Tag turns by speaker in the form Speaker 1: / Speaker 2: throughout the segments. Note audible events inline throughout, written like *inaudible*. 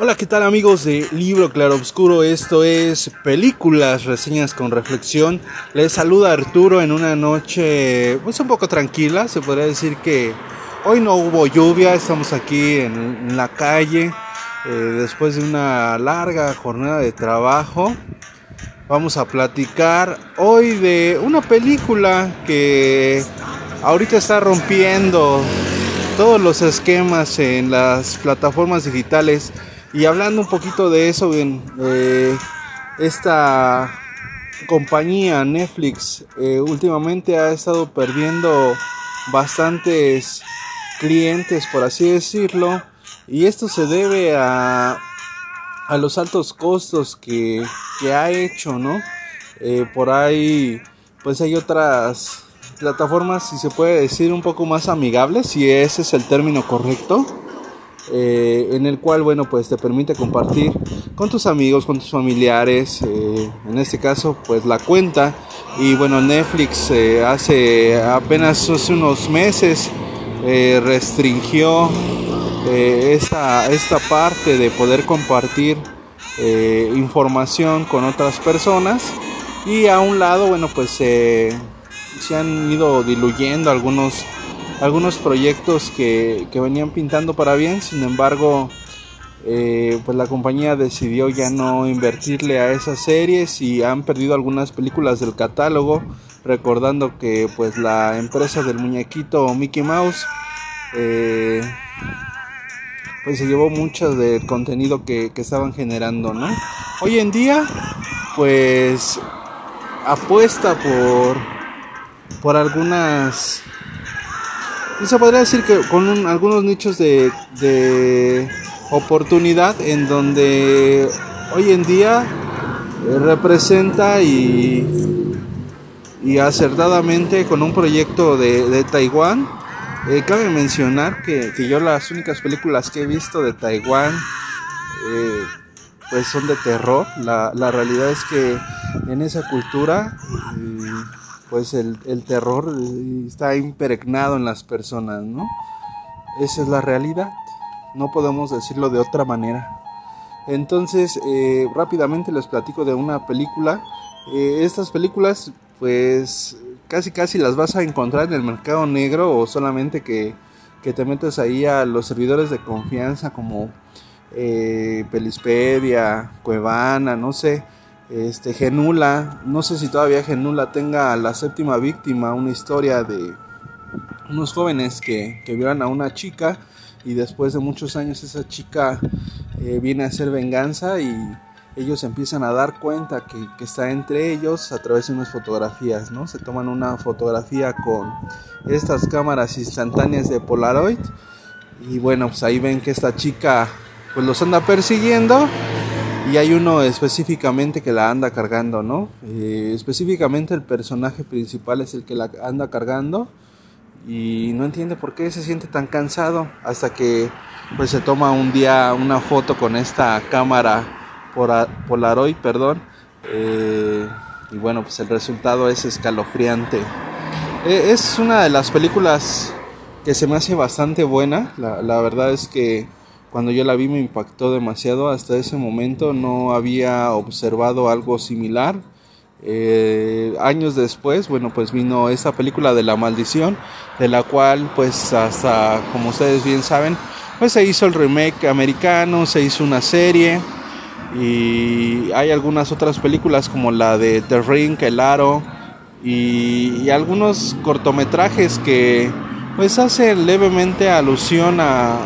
Speaker 1: Hola, ¿qué tal amigos de Libro Claro Obscuro? Esto es Películas, Reseñas con Reflexión. Les saluda Arturo en una noche pues un poco tranquila. Se podría decir que hoy no hubo lluvia, estamos aquí en, la calle eh, después de una larga jornada de trabajo. Vamos a platicar hoy de una película que ahorita está rompiendo todos los esquemas en las plataformas digitales y hablando un poquito de eso, bien, eh, esta compañía Netflix eh, últimamente ha estado perdiendo bastantes clientes, por así decirlo, y esto se debe a, a los altos costos que, que ha hecho, ¿no? Eh, por ahí, pues hay otras plataformas, si se puede decir, un poco más amigables, si ese es el término correcto eh, en el cual, bueno, pues te permite compartir con tus amigos, con tus familiares, eh, en este caso, pues la cuenta. Y bueno, Netflix eh, hace apenas unos meses restringió esta, esta parte de poder compartir información con otras personas. Y a un lado, bueno, pues se han ido diluyendo algunos algunos proyectos que, venían pintando para bien, sin embargo, eh, pues la compañía decidió ya no invertirle a esas series y han perdido algunas películas del catálogo, recordando que pues la empresa del muñequito Mickey Mouse eh, pues se llevó mucho del contenido que, que estaban generando, ¿no? Hoy en día, pues apuesta por por algunas y se podría decir que con algunos nichos de, de, oportunidad en donde hoy en día eh, representa y, y acertadamente con un proyecto de, de Taiwán. Eh, cabe mencionar que, que, yo las únicas películas que he visto de Taiwán eh, pues son de terror. La, la realidad es que en esa cultura pues el, terror está impregnado en las personas, ¿no? Esa es la realidad, no podemos decirlo de otra manera. Entonces, eh, rápidamente les platico de una película. Eh, estas películas, pues casi casi las vas a encontrar en el mercado negro o solamente que, que te metes ahí a los servidores de confianza como eh, Pelispedia, Cuevana, no sé este, Genula, no sé si todavía Genula tenga la séptima víctima, una historia de unos jóvenes que, que violan a una chica y después de muchos años esa chica eh, viene a hacer venganza y ellos empiezan a dar cuenta que, que, está entre ellos a través de unas fotografías, ¿no? Se toman una fotografía con estas cámaras instantáneas de Polaroid y bueno, pues ahí ven que esta chica pues los anda persiguiendo y hay uno específicamente que la anda cargando, ¿no? Eh, específicamente el personaje principal es el que la anda cargando y no entiende por qué se siente tan cansado hasta que pues se toma un día una foto con esta cámara Polaroid, perdón, eh, y bueno pues el resultado es escalofriante. Eh, es una de las películas que se me hace bastante buena, la verdad es que cuando yo la vi me impactó demasiado. Hasta ese momento no había observado algo similar. Eh, años después, bueno, pues vino esta película de La Maldición, de la cual, pues hasta, como ustedes bien saben, pues se hizo el remake americano, se hizo una serie y hay algunas otras películas como la de The Ring, El Aro y, y algunos cortometrajes que pues hacen levemente alusión a,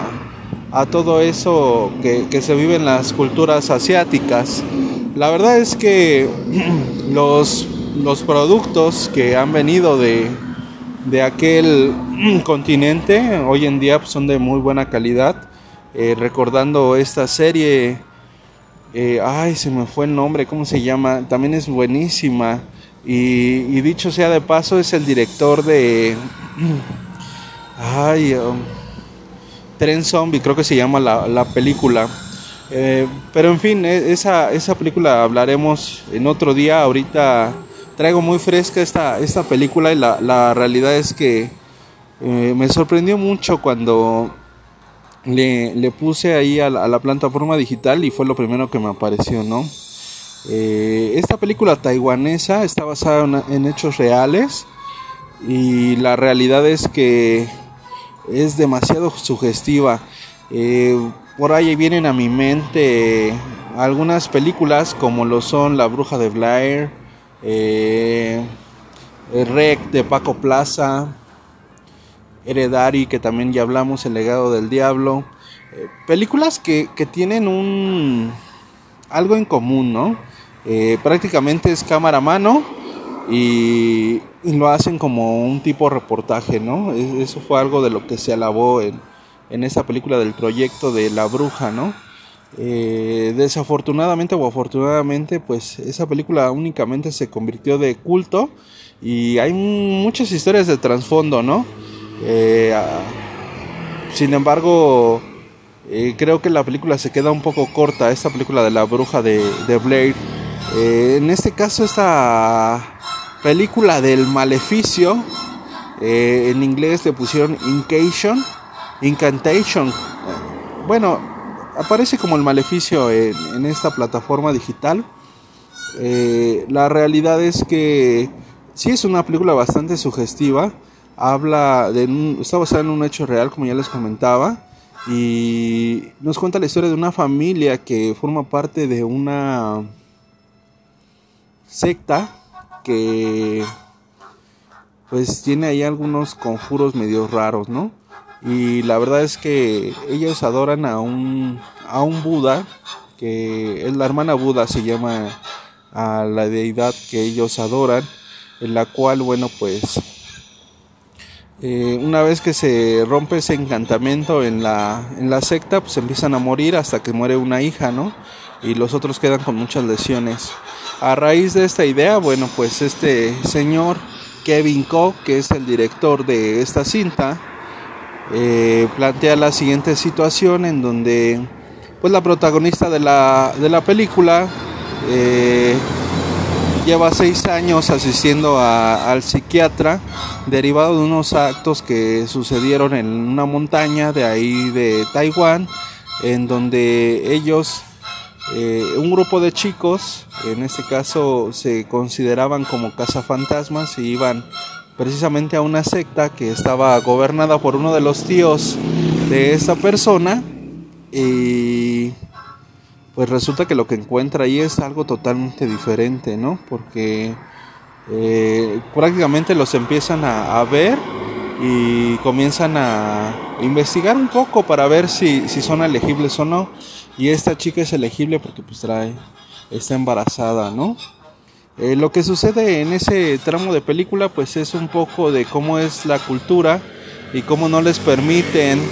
Speaker 1: a todo eso que, se vive en las culturas asiáticas. La verdad es que *clears throat* los, los productos que han venido de, de aquel *clears throat* continente hoy en día son de muy buena calidad. Eh, recordando esta serie, eh, ay, se me fue el nombre, ¿cómo se llama? También es buenísima. Y, dicho sea de paso, es el director de... *clears throat* Ay, um, Tren Zombie, creo que se llama la, película. Eh, pero en fin, e, esa, esa película hablaremos en otro día. Ahorita traigo muy fresca esta, esta película y la, la realidad es que eh, me sorprendió mucho cuando le, puse ahí a la, plataforma digital y fue lo primero que me apareció, ¿no? Eh, esta película taiwanesa está basada en, hechos reales y la realidad es que es demasiado sugestiva. Eh, por ahí vienen a mi mente algunas películas como lo son La Bruja de Blair, eh, el Rec de Paco Plaza, Heredari, que también ya hablamos, El legado del diablo. Eh, películas que, tienen un algo en común, ¿no? Prácticamente es cámara a mano y, lo hacen como un tipo reportaje, ¿no? Eso fue algo de lo que se alabó en, en esa película del proyecto de La Bruja, ¿no? Eh, desafortunadamente o afortunadamente, pues esa película únicamente se convirtió de culto y hay muchas historias de trasfondo, ¿no? Eh, sin embargo, eh, creo que la película se queda un poco corta, esta película de la bruja de, de Blair. En este caso, esta película del maleficio, en inglés le pusieron Incation, Incantation. Bueno, aparece como el maleficio en, esta plataforma digital. la realidad es que sí es una película bastante sugestiva habla de está basada en un hecho real como ya les comentaba y nos cuenta la historia de una familia que forma parte de una secta que pues tiene ahí algunos conjuros medio raros, ¿no? Y la verdad es que ellos adoran a un a un Buda que es la hermana Buda se llama a la deidad que ellos adoran, en la cual bueno pues eh, una vez que se rompe ese encantamiento en la, en la secta, pues empiezan a morir hasta que muere una hija, ¿no? Y los otros quedan con muchas lesiones. A raíz de esta idea, bueno, pues este señor Kevin Koch, que es el director de esta cinta, eh, plantea la siguiente situación en donde pues la protagonista de la, de la película eh, lleva seis años asistiendo al psiquiatra derivado de unos actos que sucedieron en una montaña de ahí de Taiwán, en donde ellos, eh, un grupo de chicos, en este caso se consideraban como cazafantasmas y iban precisamente a una secta que estaba gobernada por uno de los tíos de esta persona y pues resulta que lo que encuentra ahí es algo totalmente diferente, ¿no? Porque eh, prácticamente los empiezan a, ver y comienzan a investigar un poco para ver si, si son elegibles o no. Y esta chica es elegible porque pues trae, está embarazada, ¿no? Eh, lo que sucede en ese tramo de película pues es un poco de cómo es la cultura y cómo no les permiten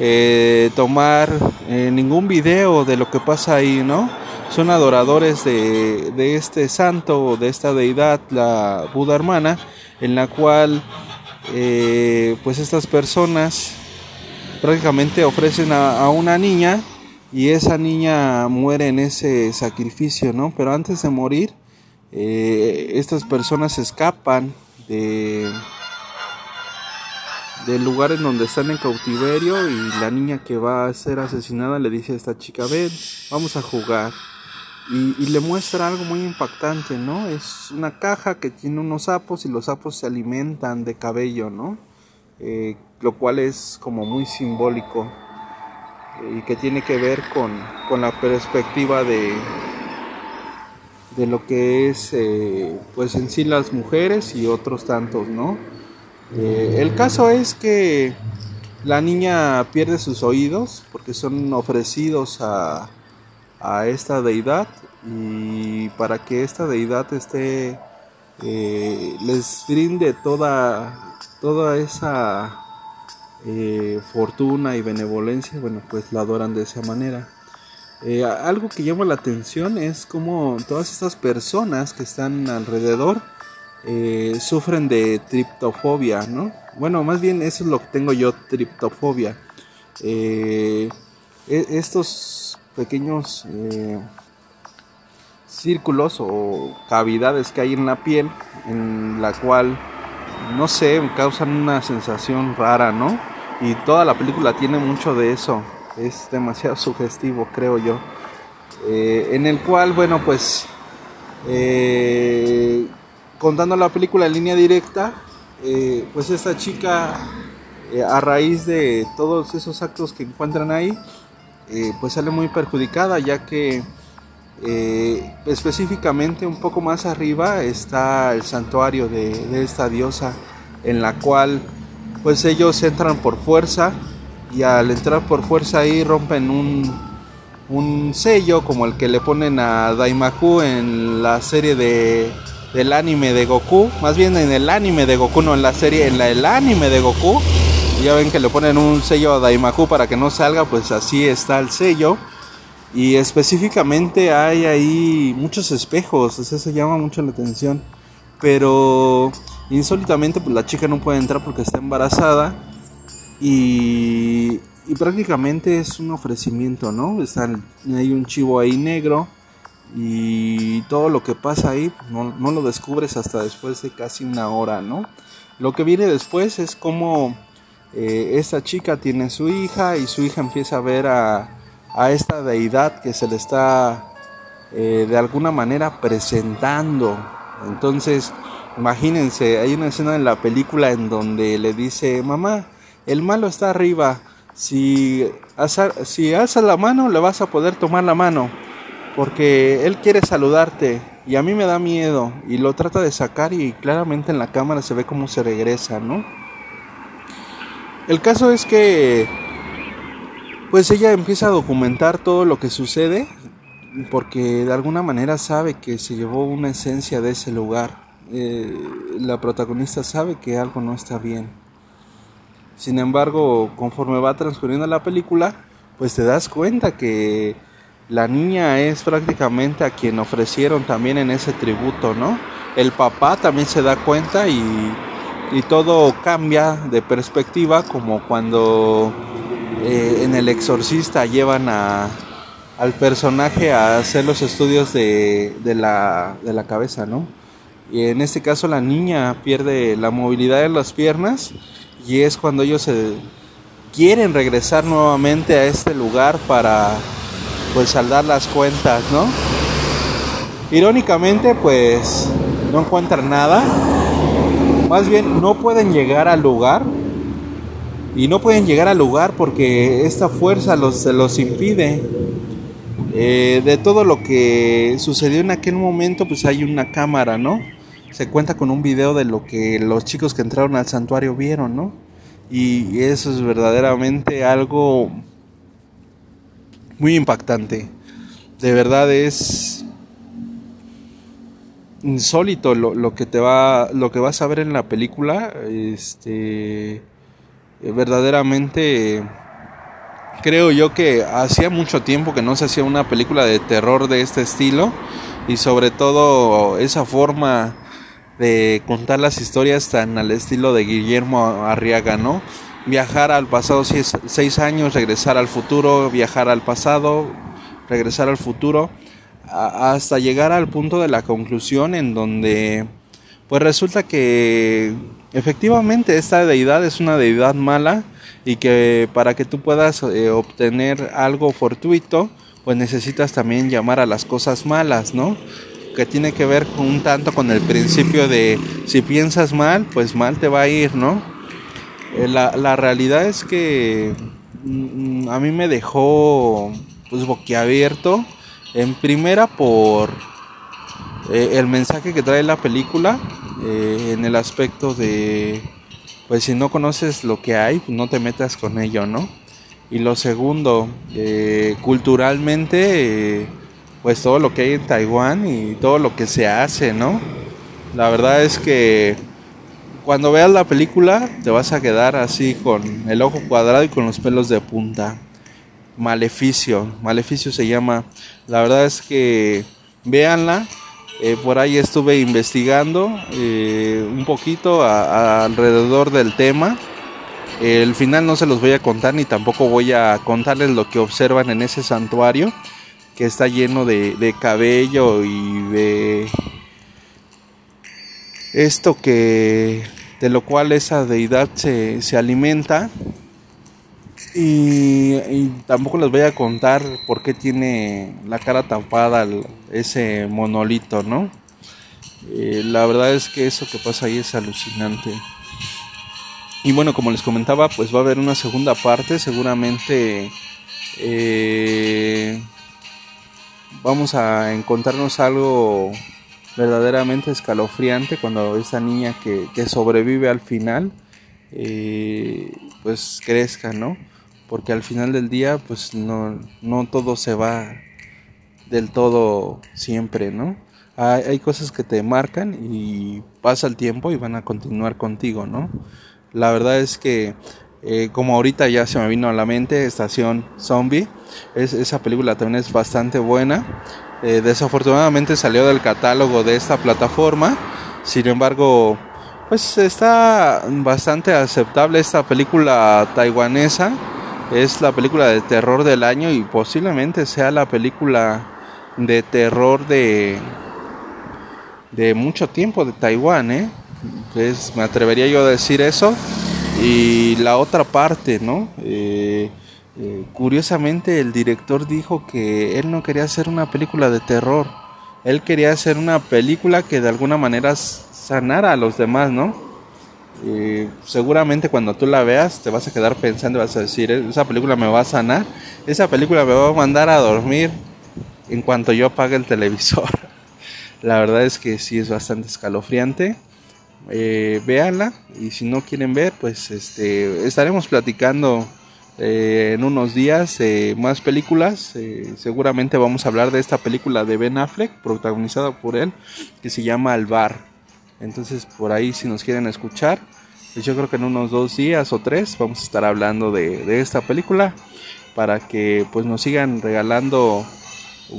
Speaker 1: eh, tomar eh, ningún video de lo que pasa ahí, ¿no? Son adoradores de, de este santo, de esta deidad, la Buda hermana, en la cual pues estas personas prácticamente ofrecen a, una niña y esa niña muere en ese sacrificio, ¿no? Pero antes de morir, estas personas escapan de del lugar en donde están en cautiverio y la niña que va a ser asesinada le dice a esta chica, ven, vamos a jugar. Y, le muestra algo muy impactante, ¿no? Es una caja que tiene unos sapos y los sapos se alimentan de cabello, ¿no? Eh, lo cual es como muy simbólico y que tiene que ver con, con la perspectiva de, de lo que es eh, pues en sí las mujeres y otros tantos, ¿no? Eh, el caso es que la niña pierde sus oídos porque son ofrecidos a, esta deidad y para que esta deidad esté eh, les brinde toda toda esa eh, fortuna y benevolencia bueno pues la adoran de esa manera algo que llama la atención es como todas estas personas que están alrededor eh, sufren de triptofobia, ¿no? Bueno, más bien eso es lo que tengo yo, triptofobia. Eh, e-, estos pequeños eh, círculos o cavidades que hay en la piel, en la cual, no sé, causan una sensación rara, ¿no? Y toda la película tiene mucho de eso. es demasiado *laughs* sugestivo, creo yo. Eh, en el cual, bueno, pues eh, contando la película en línea directa, eh, pues esta chica, a raíz de todos esos actos que encuentran ahí, pues sale muy perjudicada, ya que específicamente un poco más arriba está el santuario de, de esta diosa, en la cual pues ellos entran por fuerza y al entrar por fuerza ahí rompen un, un sello como el que le ponen a Daimaku en la serie de del anime de Goku, más bien en el anime de Goku, no en la serie, en la, el anime de Goku. Ya ven que le ponen un sello a Daimaku para que no salga, pues así está el sello. Y específicamente hay ahí muchos espejos, eso llama mucho la atención. Pero insólitamente pues la chica no puede entrar porque está embarazada y, prácticamente es un ofrecimiento, ¿no? hay un chivo ahí negro y todo lo que pasa ahí pues, no, lo descubres hasta después de casi una hora, ¿no? Lo que viene después es como eh, esta chica tiene su hija y su hija empieza a ver a, esta deidad que se le está eh, de alguna manera presentando. Entonces, imagínense, hay una escena en la película en donde le dice, mamá, el malo está arriba. Si, si alzas la mano, le vas a poder tomar la mano. Porque él quiere saludarte. Y a mí me da miedo. Y lo trata de sacar y claramente en la cámara se ve cómo se regresa, ¿no? El caso es que... Pues ella empieza a documentar todo lo que sucede. Porque de alguna manera sabe que se llevó una esencia de ese lugar. Eh, la protagonista sabe que algo no está bien sin embargo, conforme va transcurriendo la película, pues te das cuenta que la niña es prácticamente a quien ofrecieron también en ese tributo, ¿no? El papá también se da cuenta y, todo cambia de perspectiva como cuando eh, en El Exorcista llevan a, al personaje a hacer los estudios de, de, la, de la cabeza, ¿no? Y en este caso la niña pierde la movilidad de las piernas y es cuando ellos se quieren regresar nuevamente a este lugar para pues saldar las cuentas, ¿no? Irónicamente pues no encuentran nada, más bien no pueden llegar al lugar y no pueden llegar al lugar porque esta fuerza los, los impide. Eh, de todo lo que sucedió en aquel momento pues hay una cámara, ¿no? Se cuenta con un video de lo que los chicos que entraron al santuario vieron, ¿no? Y eso es verdaderamente algo muy impactante. De verdad es insólito lo, que te va lo que vas a ver en la película este verdaderamente creo yo que hacía mucho tiempo que no se hacía una película de terror de este estilo y sobre todo esa forma de contar las historias tan al estilo de Guillermo Arriaga, ¿no? Viajar al pasado seis, años, regresar al futuro, viajar al pasado, regresar al futuro, hasta llegar al punto de la conclusión en donde pues resulta que efectivamente esta deidad es una deidad mala y que para que tú puedas eh, obtener algo fortuito, pues necesitas también llamar a las cosas malas, ¿no? Que tiene que ver un tanto con el principio de si piensas mal, pues mal te va a ir, ¿no? Eh, la, realidad es que mm, a mí me dejó pues boquiabierto en primera por eh, el mensaje que trae la película eh, en el aspecto de pues si no conoces lo que hay no te metas con ello no y lo segundo culturalmente pues todo lo que hay en Taiwán y todo lo que se hace, ¿no? La verdad es que cuando veas la película te vas a quedar así con el ojo cuadrado y con los pelos de punta. Maleficio, Maleficio se llama. La verdad es que véanla. Eh, por ahí estuve investigando eh, un poquito alrededor del tema. El final no se los voy a contar ni tampoco voy a contarles lo que observan en ese santuario que está lleno de, cabello y de esto que de lo cual esa deidad se, alimenta Y, tampoco les voy a contar por qué tiene la cara tapada ese monolito, ¿no? Eh, la verdad es que eso que pasa ahí es alucinante. Y bueno, como les comentaba, pues va a haber una segunda parte. Seguramente eh, vamos a encontrarnos algo verdaderamente escalofriante cuando esa niña que, sobrevive al final, eh, pues crezca, ¿no? porque al final del día pues no, no todo se va del todo siempre, ¿no? Hay, hay, cosas que te marcan y pasa el tiempo y van a continuar contigo, ¿no? La verdad es que eh, como ahorita ya se me vino a la mente Estación Zombie, es, esa película también es bastante buena. Eh, desafortunadamente salió del catálogo de esta plataforma, sin embargo pues está bastante aceptable esta película taiwanesa es la película de terror del año y posiblemente sea la película de terror de de mucho tiempo de Taiwán, ¿eh? Pues me atrevería yo a decir eso. Y la otra parte, ¿no? Eh, eh, curiosamente el director dijo que él no quería hacer una película de terror. Él quería hacer una película que de alguna manera sanara a los demás, ¿no? seguramente cuando tú la veas te vas a quedar pensando, vas a decir, esa película me va a sanar, esa película me va a mandar a dormir en cuanto yo apague el televisor. *laughs* La verdad es que sí es bastante escalofriante. Eh, véanla y si no quieren ver, pues este, estaremos platicando eh, en unos días más películas. Eh, seguramente vamos a hablar de esta película de Ben Affleck, protagonizada por él, que se llama El Bar. Entonces por ahí si nos quieren escuchar, pues yo creo que en unos dos días o tres vamos a estar hablando de, esta película para que pues nos sigan regalando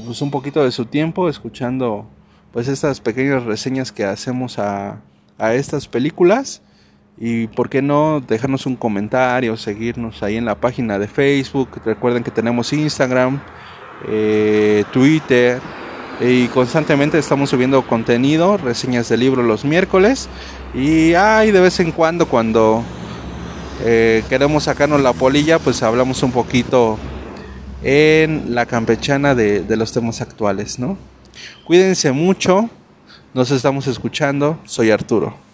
Speaker 1: pues, un poquito de su tiempo escuchando pues estas pequeñas reseñas que hacemos a, estas películas y por qué no dejarnos un comentario, seguirnos ahí en la página de Facebook, recuerden que tenemos Instagram, eh, Twitter, y constantemente estamos subiendo contenido, reseñas de libro los miércoles. Y de vez en cuando cuando eh, queremos sacarnos la polilla pues hablamos un poquito en la campechana de, de los temas actuales, ¿no? Cuídense mucho, nos estamos escuchando, soy Arturo.